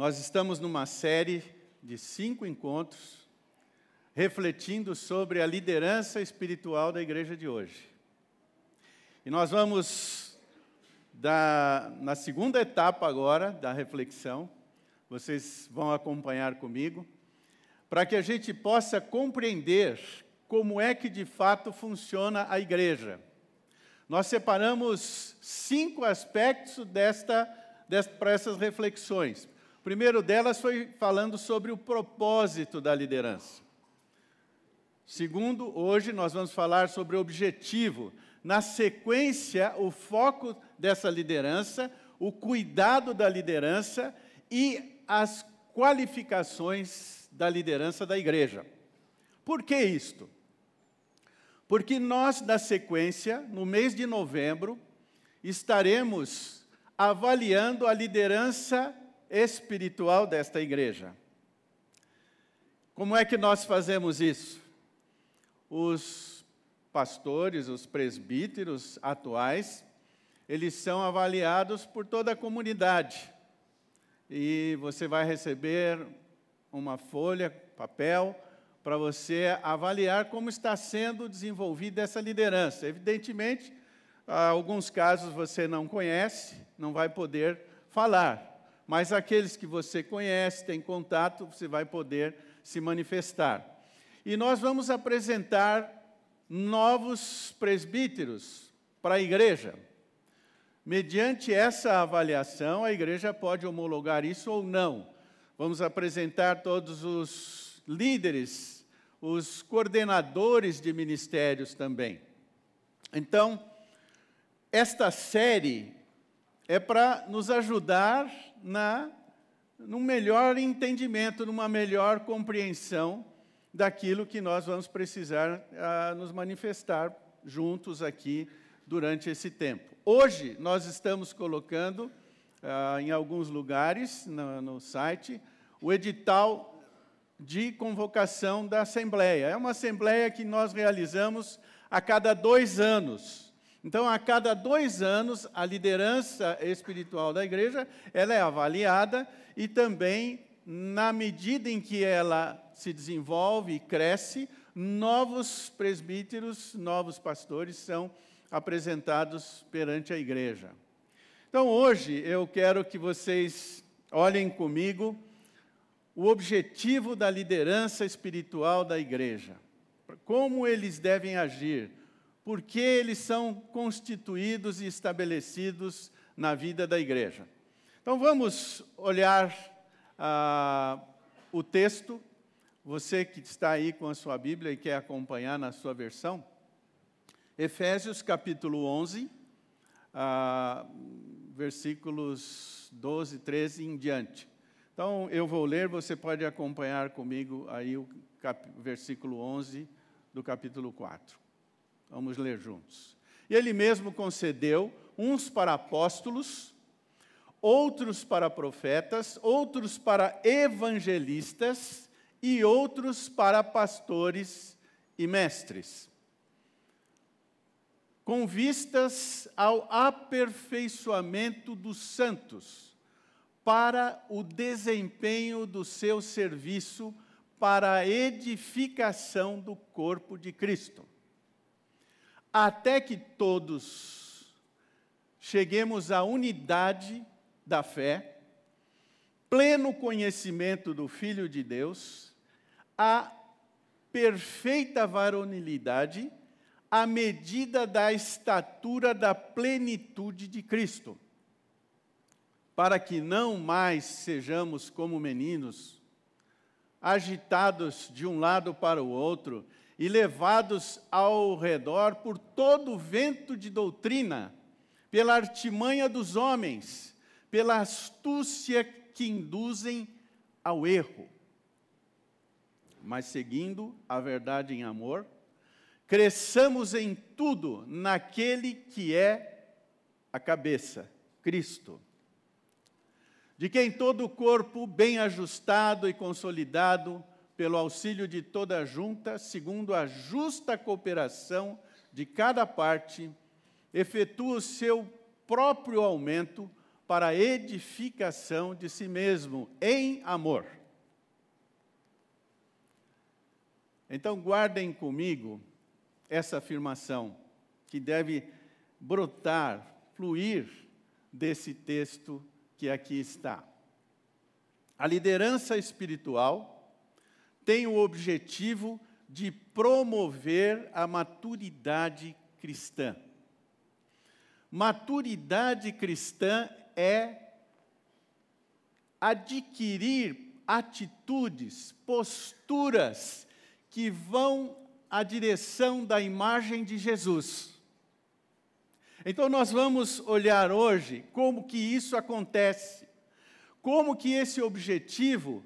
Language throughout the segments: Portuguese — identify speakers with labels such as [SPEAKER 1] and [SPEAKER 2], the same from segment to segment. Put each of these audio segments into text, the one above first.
[SPEAKER 1] Nós estamos numa série de cinco encontros refletindo sobre a liderança espiritual da igreja de hoje. E nós vamos, da, na segunda etapa agora da reflexão, vocês vão acompanhar comigo, para que a gente possa compreender como é que de fato funciona a igreja. Nós separamos cinco aspectos desta, desta para essas reflexões. Primeiro delas foi falando sobre o propósito da liderança. Segundo, hoje nós vamos falar sobre o objetivo. Na sequência, o foco dessa liderança, o cuidado da liderança e as qualificações da liderança da igreja. Por que isto? Porque nós, na sequência, no mês de novembro, estaremos avaliando a liderança espiritual desta igreja. Como é que nós fazemos isso? Os pastores, os presbíteros atuais, eles são avaliados por toda a comunidade. E você vai receber uma folha, papel, para você avaliar como está sendo desenvolvida essa liderança. Evidentemente, alguns casos você não conhece, não vai poder falar, mas aqueles que você conhece, tem contato, você vai poder se manifestar. E nós vamos apresentar novos presbíteros para a igreja. Mediante essa avaliação, a igreja pode homologar isso ou não. Vamos apresentar todos os líderes, os coordenadores de ministérios também. Então, esta série é para nos ajudar na num melhor entendimento, numa melhor compreensão daquilo que nós vamos precisar ah, nos manifestar juntos aqui durante esse tempo. Hoje nós estamos colocando ah, em alguns lugares no, no site o edital de convocação da Assembleia. É uma Assembleia que nós realizamos a cada dois anos. Então, a cada dois anos, a liderança espiritual da igreja ela é avaliada e também, na medida em que ela se desenvolve e cresce, novos presbíteros, novos pastores são apresentados perante a igreja. Então, hoje, eu quero que vocês olhem comigo o objetivo da liderança espiritual da igreja. Como eles devem agir por que eles são constituídos e estabelecidos na vida da igreja. Então vamos olhar ah, o texto. Você que está aí com a sua Bíblia e quer acompanhar na sua versão, Efésios capítulo 11, ah, versículos 12, 13 em diante. Então eu vou ler, você pode acompanhar comigo aí o cap, versículo 11 do capítulo 4. Vamos ler juntos. E ele mesmo concedeu uns para apóstolos, outros para profetas, outros para evangelistas e outros para pastores e mestres, com vistas ao aperfeiçoamento dos santos, para o desempenho do seu serviço para a edificação do corpo de Cristo até que todos cheguemos à unidade da fé, pleno conhecimento do Filho de Deus, a perfeita varonilidade, à medida da estatura da plenitude de Cristo, para que não mais sejamos como meninos, agitados de um lado para o outro, e levados ao redor por todo o vento de doutrina, pela artimanha dos homens, pela astúcia que induzem ao erro. Mas seguindo a verdade em amor, cresçamos em tudo naquele que é a cabeça, Cristo, de quem todo o corpo, bem ajustado e consolidado, pelo auxílio de toda a junta, segundo a justa cooperação de cada parte, efetua o seu próprio aumento para a edificação de si mesmo, em amor. Então, guardem comigo essa afirmação, que deve brotar, fluir desse texto que aqui está. A liderança espiritual tem o objetivo de promover a maturidade cristã. Maturidade cristã é adquirir atitudes, posturas que vão à direção da imagem de Jesus. Então nós vamos olhar hoje como que isso acontece, como que esse objetivo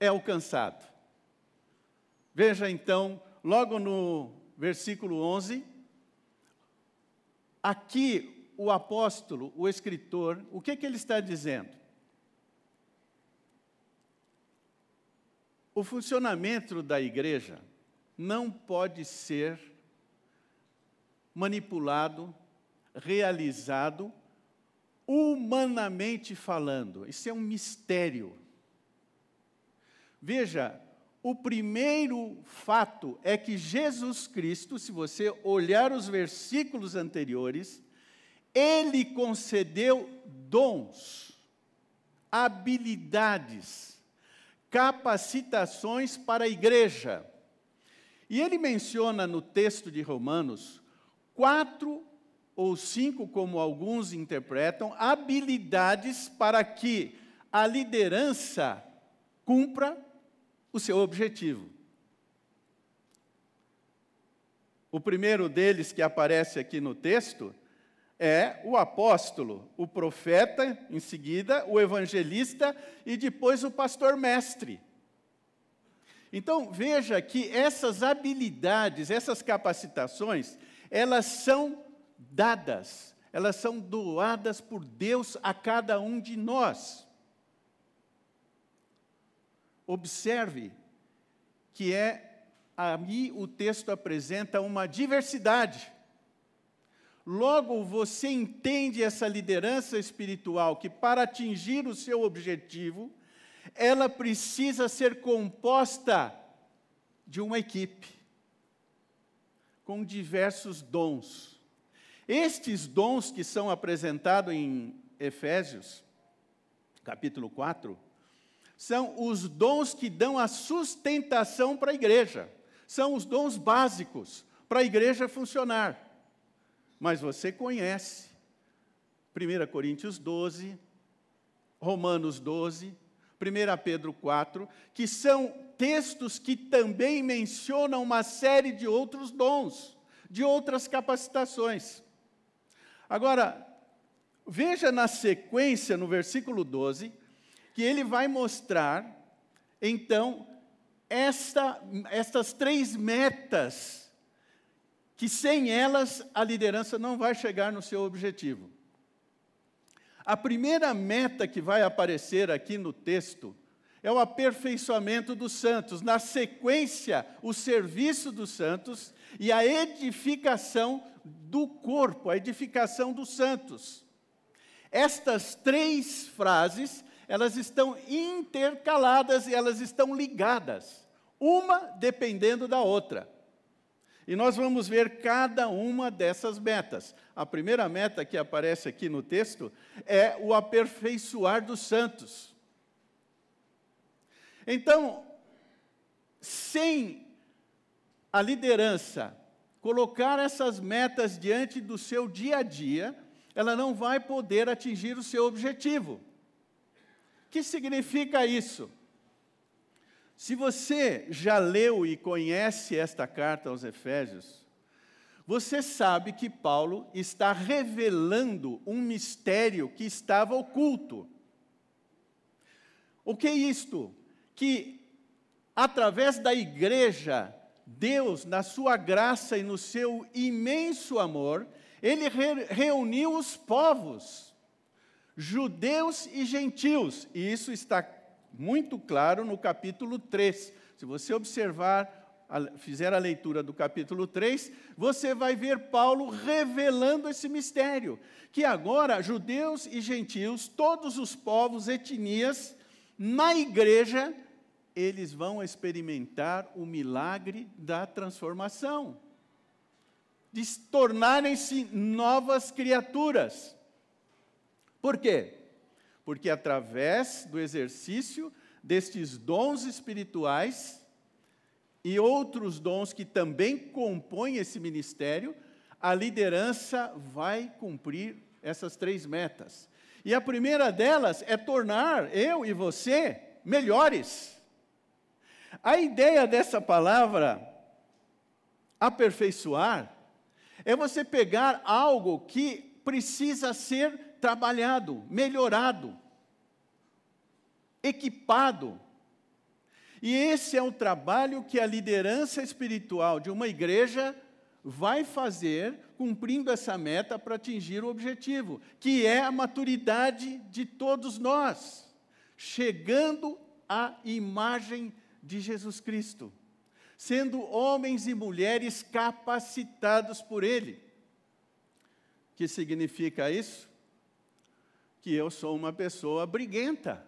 [SPEAKER 1] é alcançado. Veja então, logo no versículo 11, aqui o apóstolo, o escritor, o que, que ele está dizendo? O funcionamento da igreja não pode ser manipulado, realizado, humanamente falando. Isso é um mistério. Veja, o primeiro fato é que Jesus Cristo, se você olhar os versículos anteriores, ele concedeu dons, habilidades, capacitações para a igreja. E ele menciona no texto de Romanos quatro ou cinco, como alguns interpretam, habilidades para que a liderança cumpra o seu objetivo. O primeiro deles que aparece aqui no texto é o apóstolo, o profeta, em seguida, o evangelista e depois o pastor mestre. Então, veja que essas habilidades, essas capacitações, elas são dadas, elas são doadas por Deus a cada um de nós. Observe que é, aí o texto apresenta uma diversidade. Logo, você entende essa liderança espiritual que, para atingir o seu objetivo, ela precisa ser composta de uma equipe, com diversos dons. Estes dons que são apresentados em Efésios, capítulo 4, são os dons que dão a sustentação para a igreja. São os dons básicos para a igreja funcionar. Mas você conhece 1 Coríntios 12, Romanos 12, 1 Pedro 4, que são textos que também mencionam uma série de outros dons, de outras capacitações. Agora, veja na sequência, no versículo 12, que ele vai mostrar, então, esta, estas três metas, que sem elas a liderança não vai chegar no seu objetivo. A primeira meta que vai aparecer aqui no texto é o aperfeiçoamento dos santos, na sequência, o serviço dos santos e a edificação do corpo, a edificação dos santos. Estas três frases, elas estão intercaladas e elas estão ligadas, uma dependendo da outra. E nós vamos ver cada uma dessas metas. A primeira meta que aparece aqui no texto é o aperfeiçoar dos santos. Então, sem a liderança colocar essas metas diante do seu dia a dia, ela não vai poder atingir o seu objetivo. Que significa isso? Se você já leu e conhece esta carta aos Efésios, você sabe que Paulo está revelando um mistério que estava oculto. O que é isto? Que através da igreja, Deus, na sua graça e no seu imenso amor, ele re reuniu os povos, judeus e gentios, e isso está muito claro no capítulo 3. Se você observar fizer a leitura do capítulo 3, você vai ver Paulo revelando esse mistério, que agora judeus e gentios, todos os povos, etnias, na igreja, eles vão experimentar o milagre da transformação, de tornarem-se novas criaturas. Por quê? Porque através do exercício destes dons espirituais, e outros dons que também compõem esse ministério, a liderança vai cumprir essas três metas. E a primeira delas é tornar eu e você melhores. A ideia dessa palavra, aperfeiçoar, é você pegar algo que precisa ser trabalhado, melhorado, equipado, e esse é o trabalho que a liderança espiritual de uma igreja vai fazer, cumprindo essa meta para atingir o objetivo, que é a maturidade de todos nós, chegando à imagem de Jesus Cristo, sendo homens e mulheres capacitados por Ele. O que significa isso? Que eu sou uma pessoa briguenta.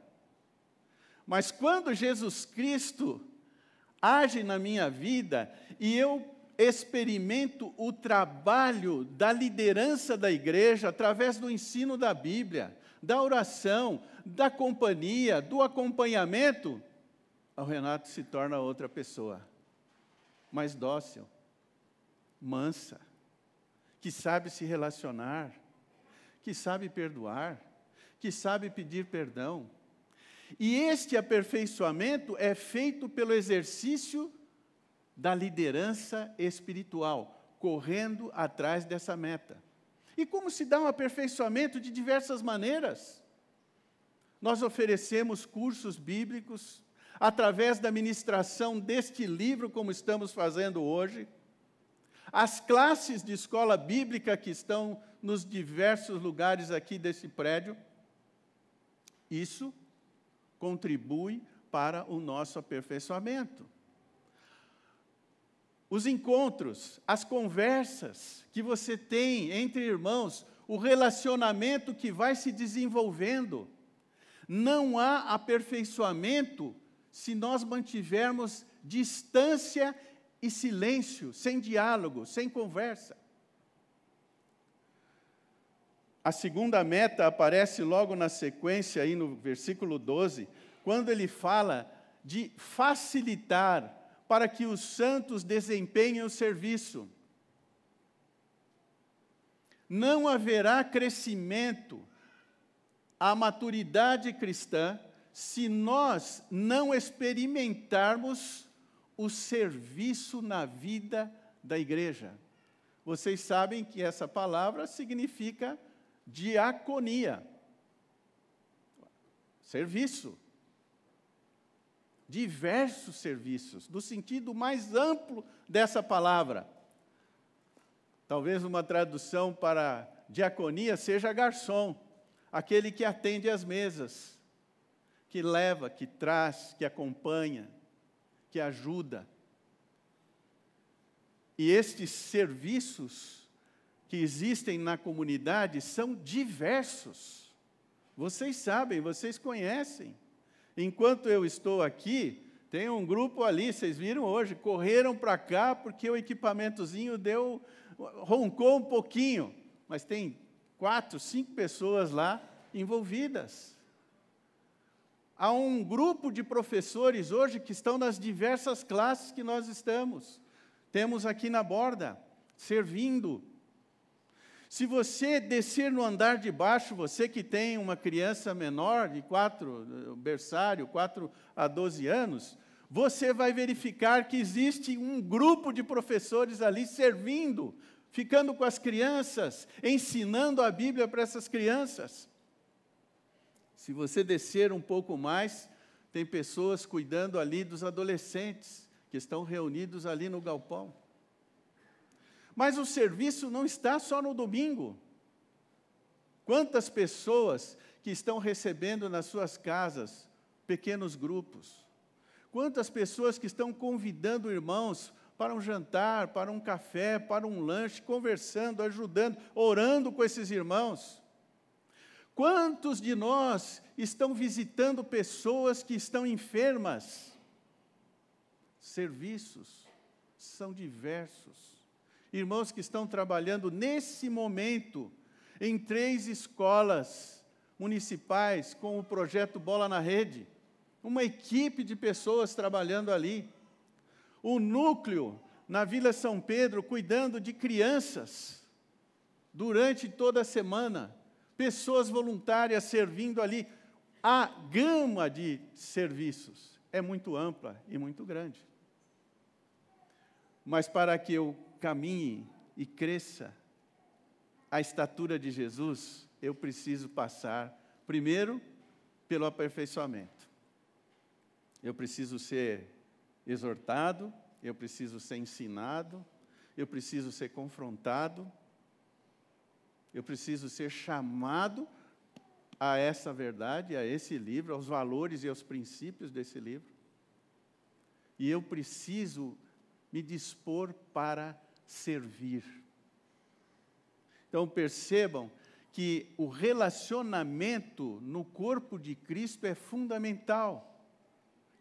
[SPEAKER 1] Mas quando Jesus Cristo age na minha vida e eu experimento o trabalho da liderança da igreja através do ensino da Bíblia, da oração, da companhia, do acompanhamento, o Renato se torna outra pessoa, mais dócil, mansa, que sabe se relacionar, que sabe perdoar, que sabe pedir perdão e este aperfeiçoamento é feito pelo exercício da liderança espiritual, correndo atrás dessa meta. E como se dá um aperfeiçoamento de diversas maneiras? Nós oferecemos cursos bíblicos através da ministração deste livro, como estamos fazendo hoje. As classes de escola bíblica que estão nos diversos lugares aqui desse prédio. Isso contribui para o nosso aperfeiçoamento. Os encontros, as conversas que você tem entre irmãos, o relacionamento que vai se desenvolvendo. Não há aperfeiçoamento se nós mantivermos distância e silêncio, sem diálogo, sem conversa. A segunda meta aparece logo na sequência, aí no versículo 12, quando ele fala de facilitar para que os santos desempenhem o serviço. Não haverá crescimento à maturidade cristã se nós não experimentarmos o serviço na vida da igreja. Vocês sabem que essa palavra significa diaconia. Serviço. Diversos serviços, no sentido mais amplo dessa palavra. Talvez uma tradução para diaconia seja garçom, aquele que atende às mesas, que leva, que traz, que acompanha, que ajuda. E estes serviços que existem na comunidade são diversos. Vocês sabem, vocês conhecem. Enquanto eu estou aqui, tem um grupo ali, vocês viram hoje, correram para cá porque o equipamentozinho deu, roncou um pouquinho, mas tem quatro, cinco pessoas lá envolvidas. Há um grupo de professores hoje que estão nas diversas classes que nós estamos. Temos aqui na borda, servindo se você descer no andar de baixo, você que tem uma criança menor de quatro, berçário, 4 a 12 anos, você vai verificar que existe um grupo de professores ali servindo, ficando com as crianças, ensinando a Bíblia para essas crianças. Se você descer um pouco mais, tem pessoas cuidando ali dos adolescentes que estão reunidos ali no galpão. Mas o serviço não está só no domingo. Quantas pessoas que estão recebendo nas suas casas pequenos grupos? Quantas pessoas que estão convidando irmãos para um jantar, para um café, para um lanche, conversando, ajudando, orando com esses irmãos. Quantos de nós estão visitando pessoas que estão enfermas? Serviços são diversos. Irmãos que estão trabalhando nesse momento em três escolas municipais com o projeto Bola na Rede uma equipe de pessoas trabalhando ali. O núcleo na Vila São Pedro cuidando de crianças durante toda a semana, pessoas voluntárias servindo ali. A gama de serviços é muito ampla e muito grande. Mas para que eu caminhe e cresça a estatura de Jesus, eu preciso passar, primeiro, pelo aperfeiçoamento. Eu preciso ser exortado, eu preciso ser ensinado, eu preciso ser confrontado, eu preciso ser chamado a essa verdade, a esse livro, aos valores e aos princípios desse livro. E eu preciso me dispor para servir. Então percebam que o relacionamento no corpo de Cristo é fundamental.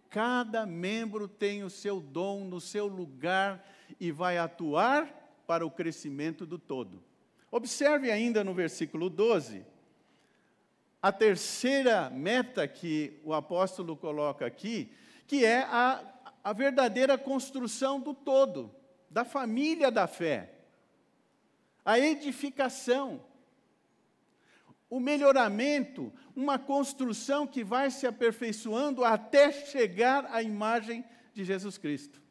[SPEAKER 1] Cada membro tem o seu dom no seu lugar e vai atuar para o crescimento do todo. Observe ainda no versículo 12, a terceira meta que o apóstolo coloca aqui, que é a, a verdadeira construção do todo, da família da fé, a edificação o melhoramento, uma construção que vai se aperfeiçoando até chegar à imagem de Jesus Cristo.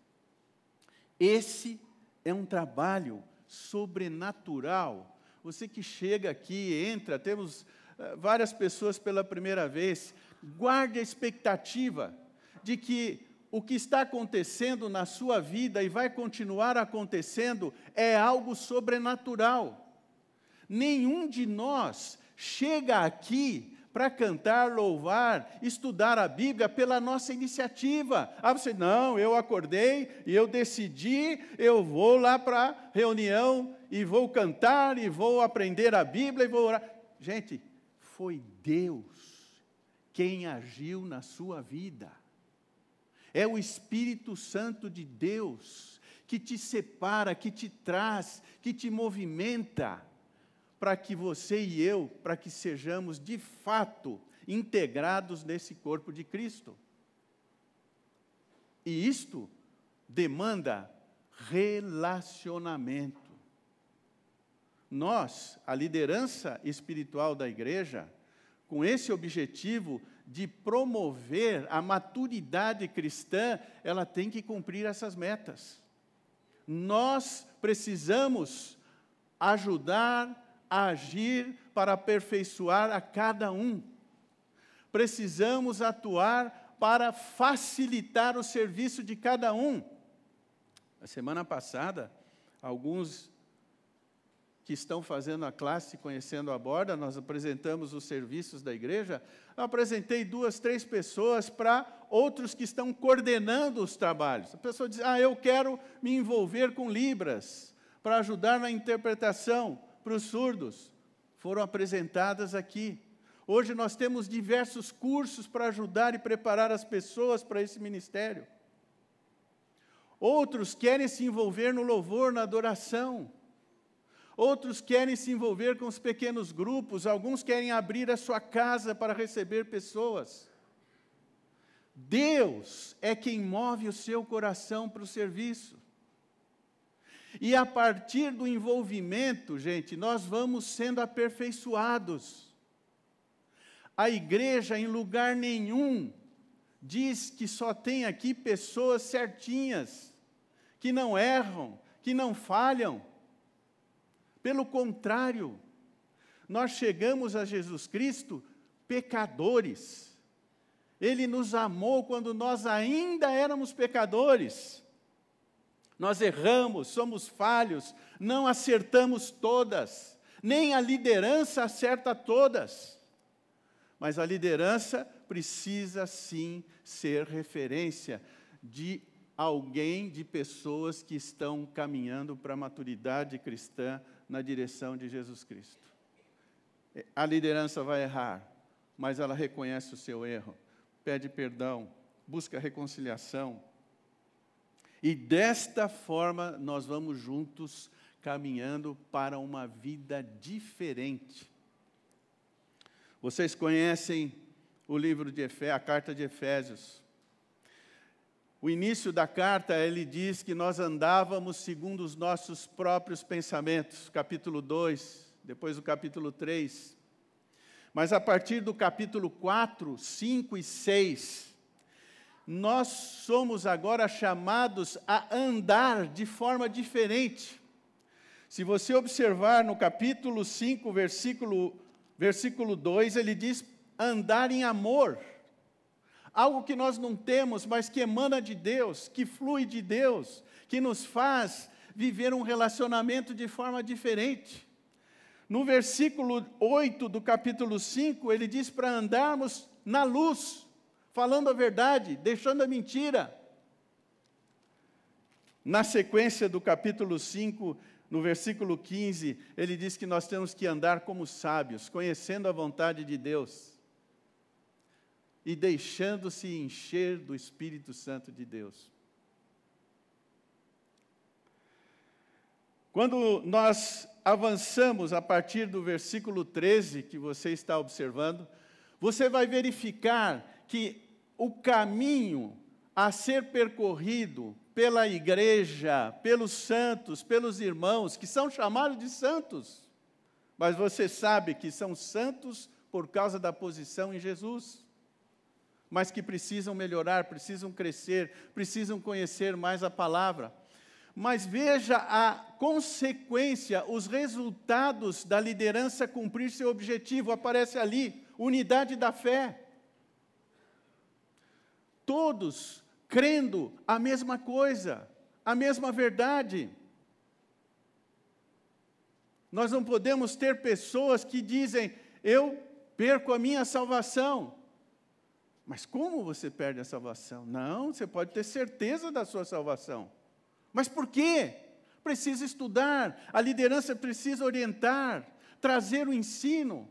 [SPEAKER 1] Esse é um trabalho sobrenatural. Você que chega aqui, entra, temos uh, várias pessoas pela primeira vez, guarde a expectativa de que o que está acontecendo na sua vida e vai continuar acontecendo é algo sobrenatural. Nenhum de nós chega aqui para cantar, louvar, estudar a Bíblia pela nossa iniciativa. Ah, você, não, eu acordei e eu decidi, eu vou lá para a reunião e vou cantar e vou aprender a Bíblia e vou orar. Gente, foi Deus quem agiu na sua vida. É o Espírito Santo de Deus que te separa, que te traz, que te movimenta para que você e eu, para que sejamos de fato integrados nesse corpo de Cristo. E isto demanda relacionamento. Nós, a liderança espiritual da igreja, com esse objetivo de promover a maturidade cristã, ela tem que cumprir essas metas. Nós precisamos ajudar agir para aperfeiçoar a cada um. Precisamos atuar para facilitar o serviço de cada um. A semana passada, alguns que estão fazendo a classe Conhecendo a Borda, nós apresentamos os serviços da igreja. Eu apresentei duas, três pessoas para outros que estão coordenando os trabalhos. A pessoa diz: Ah, eu quero me envolver com Libras para ajudar na interpretação para os surdos foram apresentadas aqui. Hoje nós temos diversos cursos para ajudar e preparar as pessoas para esse ministério. Outros querem se envolver no louvor, na adoração. Outros querem se envolver com os pequenos grupos, alguns querem abrir a sua casa para receber pessoas. Deus é quem move o seu coração para o serviço. E a partir do envolvimento, gente, nós vamos sendo aperfeiçoados. A igreja, em lugar nenhum, diz que só tem aqui pessoas certinhas, que não erram, que não falham. Pelo contrário, nós chegamos a Jesus Cristo pecadores. Ele nos amou quando nós ainda éramos pecadores. Nós erramos, somos falhos, não acertamos todas, nem a liderança acerta todas. Mas a liderança precisa sim ser referência de alguém, de pessoas que estão caminhando para a maturidade cristã na direção de Jesus Cristo. A liderança vai errar, mas ela reconhece o seu erro, pede perdão, busca reconciliação. E desta forma nós vamos juntos caminhando para uma vida diferente. Vocês conhecem o livro de Efésios, a carta de Efésios. O início da carta, ele diz que nós andávamos segundo os nossos próprios pensamentos, capítulo 2, depois o capítulo 3. Mas a partir do capítulo 4, 5 e 6, nós somos agora chamados a andar de forma diferente. Se você observar no capítulo 5, versículo, versículo 2, ele diz andar em amor algo que nós não temos, mas que emana de Deus, que flui de Deus, que nos faz viver um relacionamento de forma diferente. No versículo 8 do capítulo 5, ele diz para andarmos na luz, falando a verdade, deixando a mentira. Na sequência do capítulo 5, no versículo 15, ele diz que nós temos que andar como sábios, conhecendo a vontade de Deus e deixando-se encher do Espírito Santo de Deus. Quando nós avançamos a partir do versículo 13 que você está observando, você vai verificar que o caminho a ser percorrido pela igreja, pelos santos, pelos irmãos, que são chamados de santos, mas você sabe que são santos por causa da posição em Jesus mas que precisam melhorar, precisam crescer, precisam conhecer mais a palavra. Mas veja a consequência, os resultados da liderança cumprir seu objetivo, aparece ali, unidade da fé. Todos crendo a mesma coisa, a mesma verdade. Nós não podemos ter pessoas que dizem, eu perco a minha salvação. Mas como você perde a salvação? Não, você pode ter certeza da sua salvação. Mas por quê? Precisa estudar, a liderança precisa orientar, trazer o ensino,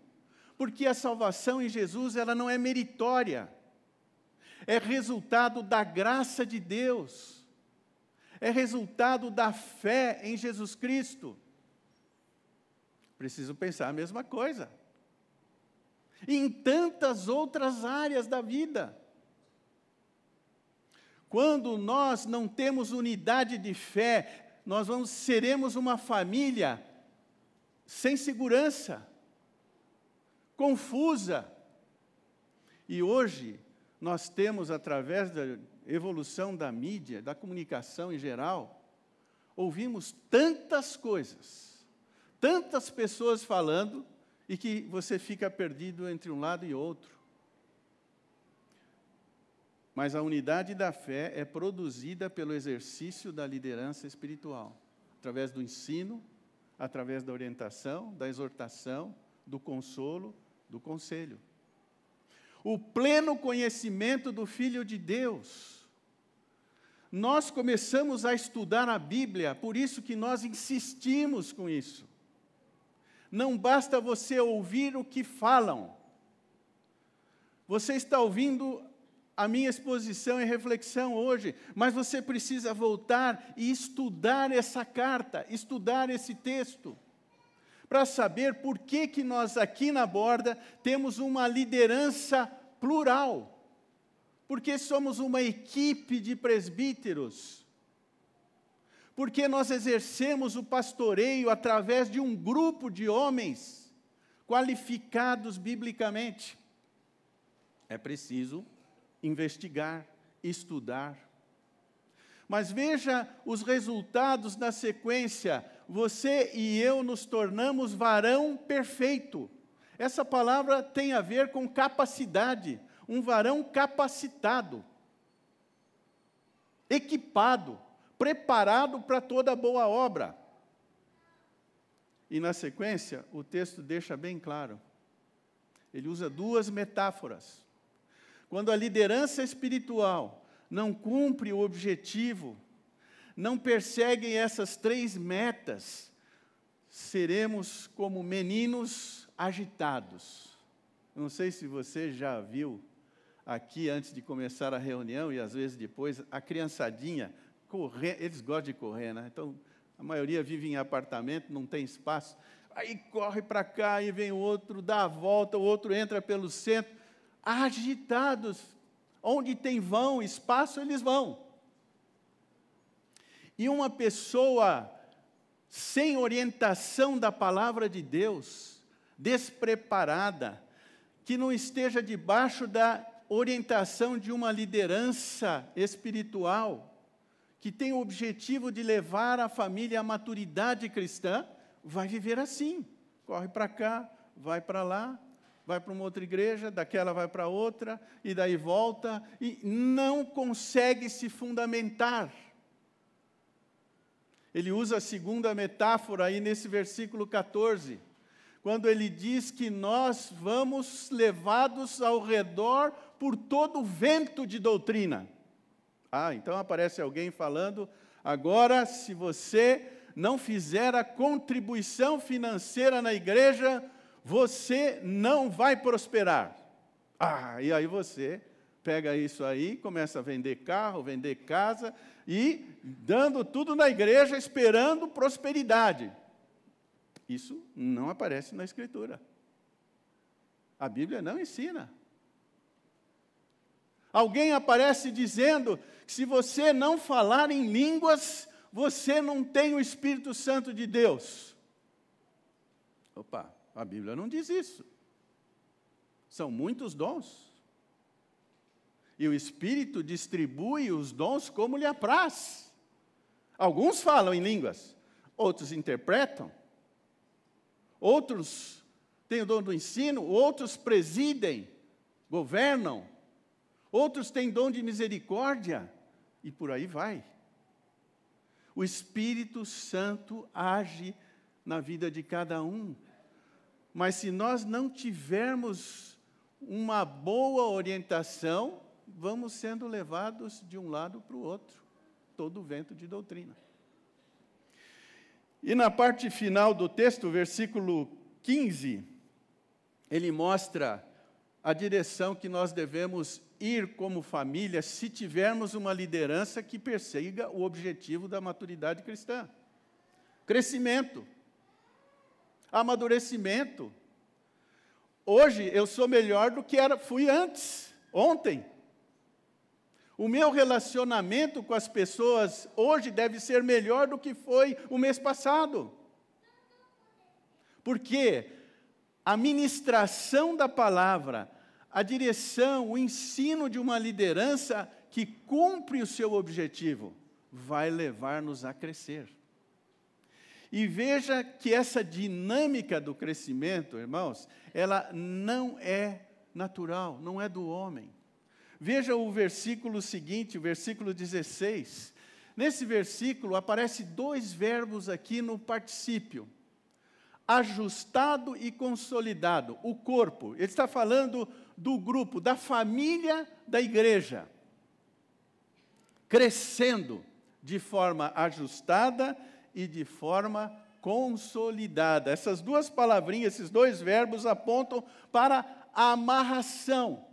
[SPEAKER 1] porque a salvação em Jesus ela não é meritória. É resultado da graça de Deus. É resultado da fé em Jesus Cristo. Preciso pensar a mesma coisa e em tantas outras áreas da vida. Quando nós não temos unidade de fé, nós vamos, seremos uma família sem segurança, confusa. E hoje, nós temos, através da evolução da mídia, da comunicação em geral, ouvimos tantas coisas, tantas pessoas falando, e que você fica perdido entre um lado e outro. Mas a unidade da fé é produzida pelo exercício da liderança espiritual, através do ensino, através da orientação, da exortação, do consolo, do conselho. O pleno conhecimento do Filho de Deus. Nós começamos a estudar a Bíblia, por isso que nós insistimos com isso. Não basta você ouvir o que falam. Você está ouvindo a minha exposição e reflexão hoje, mas você precisa voltar e estudar essa carta, estudar esse texto, para saber por que, que nós aqui na borda temos uma liderança plural, porque somos uma equipe de presbíteros porque nós exercemos o pastoreio através de um grupo de homens qualificados biblicamente. É preciso investigar, estudar. Mas veja os resultados na sequência. Você e eu nos tornamos varão perfeito. Essa palavra tem a ver com capacidade, um varão capacitado, equipado preparado para toda boa obra. E na sequência, o texto deixa bem claro: Ele usa duas metáforas. Quando a liderança espiritual não cumpre o objetivo, não persegue essas três metas, seremos como meninos agitados. Não sei se você já viu aqui antes de começar a reunião e às vezes depois, a criançadinha correr, eles gostam de correr, né? Então, a maioria vive em apartamento, não tem espaço. Aí corre para cá, e vem outro, dá a volta, o outro entra pelo centro. Agitados. Onde tem vão, espaço, eles vão. E uma pessoa sem orientação da palavra de Deus, despreparada, que não esteja debaixo da orientação de uma liderança espiritual, que tem o objetivo de levar a família à maturidade cristã, vai viver assim. Corre para cá, vai para lá, vai para uma outra igreja, daquela vai para outra, e daí volta, e não consegue se fundamentar. Ele usa a segunda metáfora aí nesse versículo 14, quando ele diz que nós vamos levados ao redor por todo o vento de doutrina. Ah, então aparece alguém falando, agora, se você não fizer a contribuição financeira na igreja, você não vai prosperar. Ah, e aí você pega isso aí, começa a vender carro, vender casa e dando tudo na igreja, esperando prosperidade. Isso não aparece na Escritura. A Bíblia não ensina. Alguém aparece dizendo se você não falar em línguas, você não tem o Espírito Santo de Deus. Opa, a Bíblia não diz isso. São muitos dons. E o Espírito distribui os dons como lhe apraz. Alguns falam em línguas, outros interpretam, outros têm o dom do ensino, outros presidem, governam, outros têm dom de misericórdia, e por aí vai. O Espírito Santo age na vida de cada um. Mas se nós não tivermos uma boa orientação, vamos sendo levados de um lado para o outro, todo o vento de doutrina. E na parte final do texto, versículo 15, ele mostra a direção que nós devemos ir como família se tivermos uma liderança que persiga o objetivo da maturidade cristã. Crescimento, amadurecimento. Hoje eu sou melhor do que era, fui antes, ontem. O meu relacionamento com as pessoas hoje deve ser melhor do que foi o mês passado. Porque a ministração da palavra, a direção, o ensino de uma liderança que cumpre o seu objetivo, vai levar-nos a crescer. E veja que essa dinâmica do crescimento, irmãos, ela não é natural, não é do homem. Veja o versículo seguinte, o versículo 16. Nesse versículo aparece dois verbos aqui no particípio: ajustado e consolidado, o corpo. Ele está falando do grupo, da família da igreja, crescendo de forma ajustada e de forma consolidada. Essas duas palavrinhas, esses dois verbos apontam para a amarração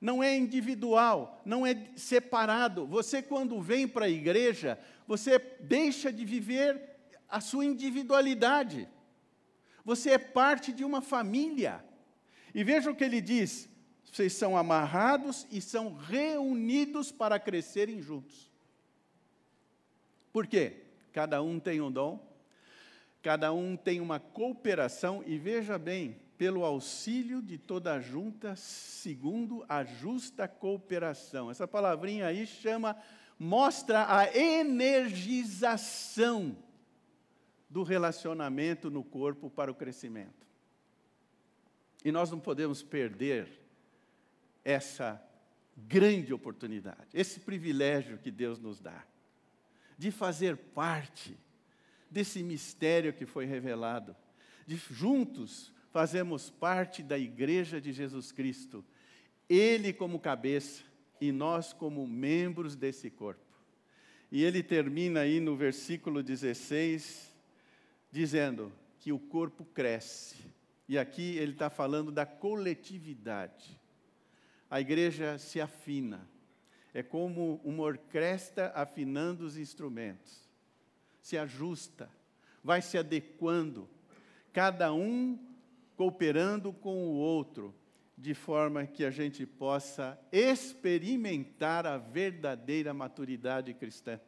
[SPEAKER 1] não é individual, não é separado. Você, quando vem para a igreja, você deixa de viver a sua individualidade. Você é parte de uma família. E veja o que ele diz: vocês são amarrados e são reunidos para crescerem juntos. Por quê? Cada um tem um dom, cada um tem uma cooperação, e veja bem, pelo auxílio de toda a junta, segundo a justa cooperação. Essa palavrinha aí chama, mostra a energização do relacionamento no corpo para o crescimento. E nós não podemos perder essa grande oportunidade, esse privilégio que Deus nos dá, de fazer parte desse mistério que foi revelado, de juntos fazemos parte da igreja de Jesus Cristo, Ele como cabeça e nós como membros desse corpo. E ele termina aí no versículo 16, dizendo que o corpo cresce. E aqui ele está falando da coletividade. A igreja se afina. É como uma orquestra afinando os instrumentos. Se ajusta, vai se adequando, cada um cooperando com o outro, de forma que a gente possa experimentar a verdadeira maturidade cristã,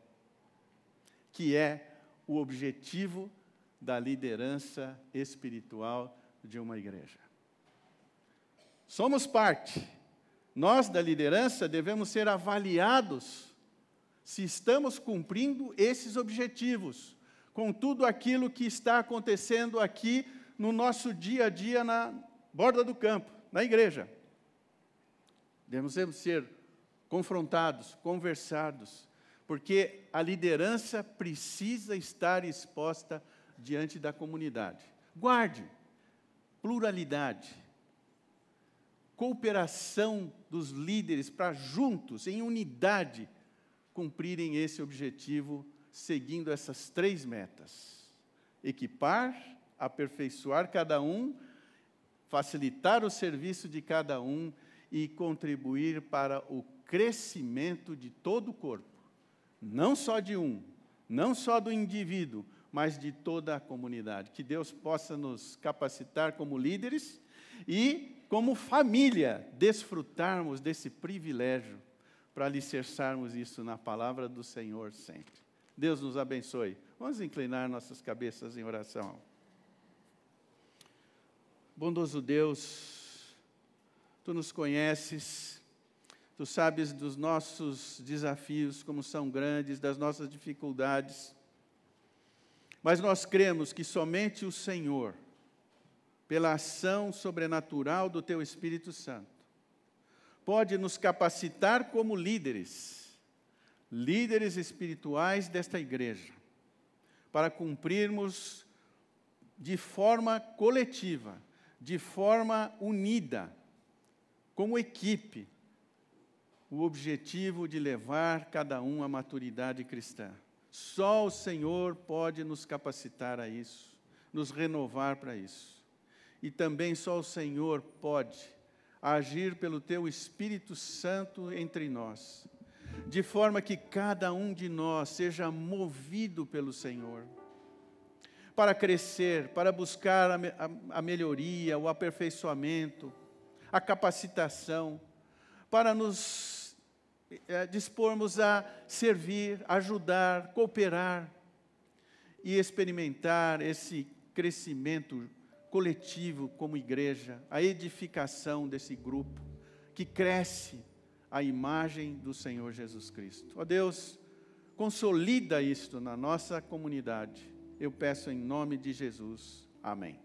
[SPEAKER 1] que é o objetivo da liderança espiritual de uma igreja. Somos parte. Nós da liderança devemos ser avaliados se estamos cumprindo esses objetivos, com tudo aquilo que está acontecendo aqui no nosso dia a dia na borda do campo na igreja. Devemos ser confrontados, conversados, porque a liderança precisa estar exposta diante da comunidade. Guarde pluralidade, cooperação dos líderes para juntos, em unidade, cumprirem esse objetivo, seguindo essas três metas: equipar, aperfeiçoar cada um facilitar o serviço de cada um e contribuir para o crescimento de todo o corpo, não só de um, não só do indivíduo, mas de toda a comunidade. Que Deus possa nos capacitar como líderes e, como família, desfrutarmos desse privilégio para alicerçarmos isso na palavra do Senhor sempre. Deus nos abençoe. Vamos inclinar nossas cabeças em oração. Bondoso Deus, tu nos conheces, tu sabes dos nossos desafios, como são grandes, das nossas dificuldades, mas nós cremos que somente o Senhor, pela ação sobrenatural do teu Espírito Santo, pode nos capacitar como líderes, líderes espirituais desta igreja, para cumprirmos de forma coletiva de forma unida, como equipe, o objetivo de levar cada um à maturidade cristã. Só o Senhor pode nos capacitar a isso, nos renovar para isso. E também só o Senhor pode agir pelo teu Espírito Santo entre nós, de forma que cada um de nós seja movido pelo Senhor para crescer, para buscar a, a, a melhoria, o aperfeiçoamento, a capacitação, para nos é, dispormos a servir, ajudar, cooperar e experimentar esse crescimento coletivo como igreja, a edificação desse grupo que cresce a imagem do Senhor Jesus Cristo. Ó Deus, consolida isto na nossa comunidade eu peço em nome de Jesus. Amém.